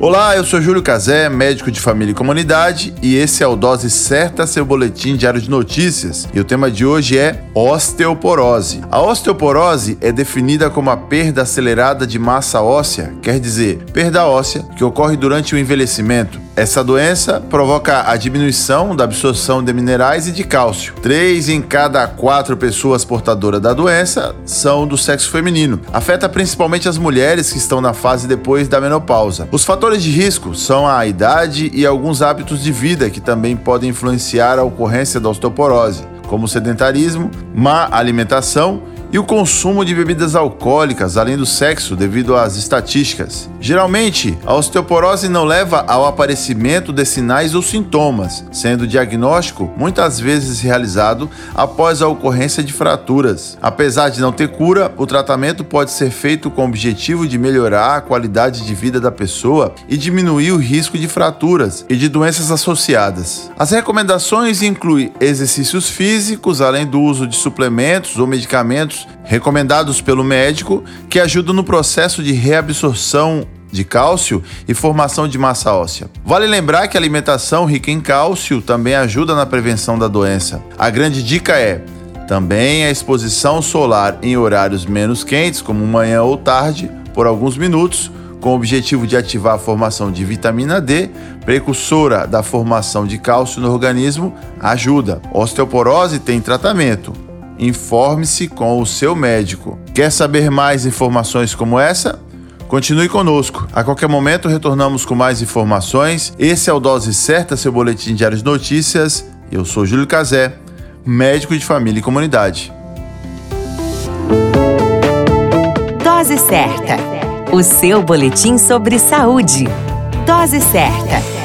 Olá, eu sou Júlio Cazé, médico de família e comunidade, e esse é o Dose Certa, seu boletim diário de notícias. E o tema de hoje é osteoporose. A osteoporose é definida como a perda acelerada de massa óssea, quer dizer, perda óssea que ocorre durante o envelhecimento. Essa doença provoca a diminuição da absorção de minerais e de cálcio. Três em cada quatro pessoas portadoras da doença são do sexo feminino. Afeta principalmente as mulheres que estão na fase depois da menopausa. Os fatores de risco são a idade e alguns hábitos de vida que também podem influenciar a ocorrência da osteoporose, como sedentarismo, má alimentação e o consumo de bebidas alcoólicas, além do sexo, devido às estatísticas. Geralmente, a osteoporose não leva ao aparecimento de sinais ou sintomas, sendo o diagnóstico muitas vezes realizado após a ocorrência de fraturas. Apesar de não ter cura, o tratamento pode ser feito com o objetivo de melhorar a qualidade de vida da pessoa e diminuir o risco de fraturas e de doenças associadas. As recomendações incluem exercícios físicos, além do uso de suplementos ou medicamentos recomendados pelo médico que ajudam no processo de reabsorção de cálcio e formação de massa óssea. Vale lembrar que a alimentação rica em cálcio também ajuda na prevenção da doença. A grande dica é também a exposição solar em horários menos quentes, como manhã ou tarde, por alguns minutos, com o objetivo de ativar a formação de vitamina D, precursora da formação de cálcio no organismo, ajuda. Osteoporose tem tratamento. Informe-se com o seu médico. Quer saber mais informações como essa? Continue conosco. A qualquer momento retornamos com mais informações. Esse é o Dose Certa, seu boletim diário de notícias. Eu sou Júlio Cazé, médico de família e comunidade. Dose Certa, o seu boletim sobre saúde. Dose Certa.